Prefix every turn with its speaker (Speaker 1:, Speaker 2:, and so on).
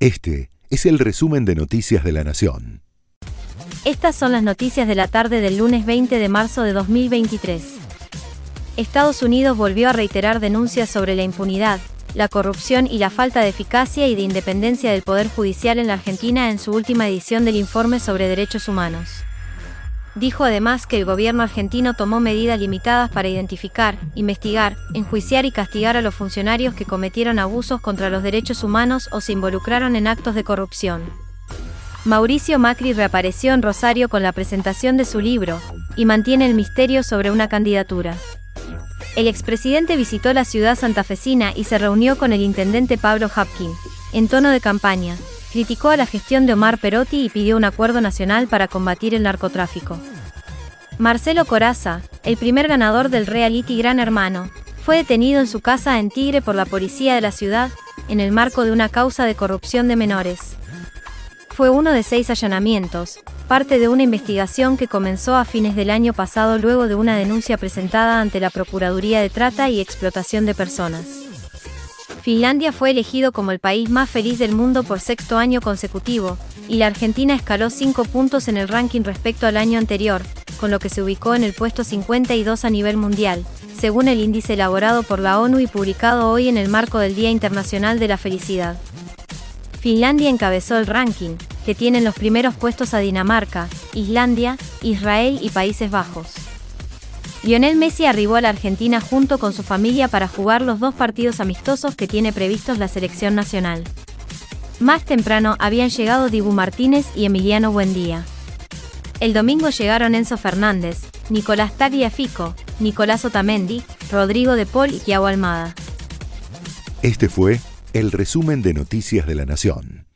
Speaker 1: Este es el resumen de Noticias de la Nación.
Speaker 2: Estas son las noticias de la tarde del lunes 20 de marzo de 2023. Estados Unidos volvió a reiterar denuncias sobre la impunidad, la corrupción y la falta de eficacia y de independencia del Poder Judicial en la Argentina en su última edición del informe sobre derechos humanos. Dijo además que el gobierno argentino tomó medidas limitadas para identificar, investigar, enjuiciar y castigar a los funcionarios que cometieron abusos contra los derechos humanos o se involucraron en actos de corrupción. Mauricio Macri reapareció en Rosario con la presentación de su libro, y mantiene el misterio sobre una candidatura. El expresidente visitó la ciudad santafesina y se reunió con el intendente Pablo Hapkin, en tono de campaña, criticó a la gestión de Omar Perotti y pidió un acuerdo nacional para combatir el narcotráfico. Marcelo Coraza, el primer ganador del reality Gran Hermano, fue detenido en su casa en Tigre por la policía de la ciudad, en el marco de una causa de corrupción de menores. Fue uno de seis allanamientos, parte de una investigación que comenzó a fines del año pasado luego de una denuncia presentada ante la Procuraduría de Trata y Explotación de Personas. Finlandia fue elegido como el país más feliz del mundo por sexto año consecutivo, y la Argentina escaló cinco puntos en el ranking respecto al año anterior, con lo que se ubicó en el puesto 52 a nivel mundial, según el índice elaborado por la ONU y publicado hoy en el marco del Día Internacional de la Felicidad. Finlandia encabezó el ranking, que tienen los primeros puestos a Dinamarca, Islandia, Israel y Países Bajos. Lionel Messi arribó a la Argentina junto con su familia para jugar los dos partidos amistosos que tiene previstos la selección nacional. Más temprano habían llegado Dibu Martínez y Emiliano Buendía. El domingo llegaron Enzo Fernández, Nicolás Tagliafico, Nicolás Otamendi, Rodrigo de Paul y Thiago Almada.
Speaker 1: Este fue el resumen de Noticias de la Nación.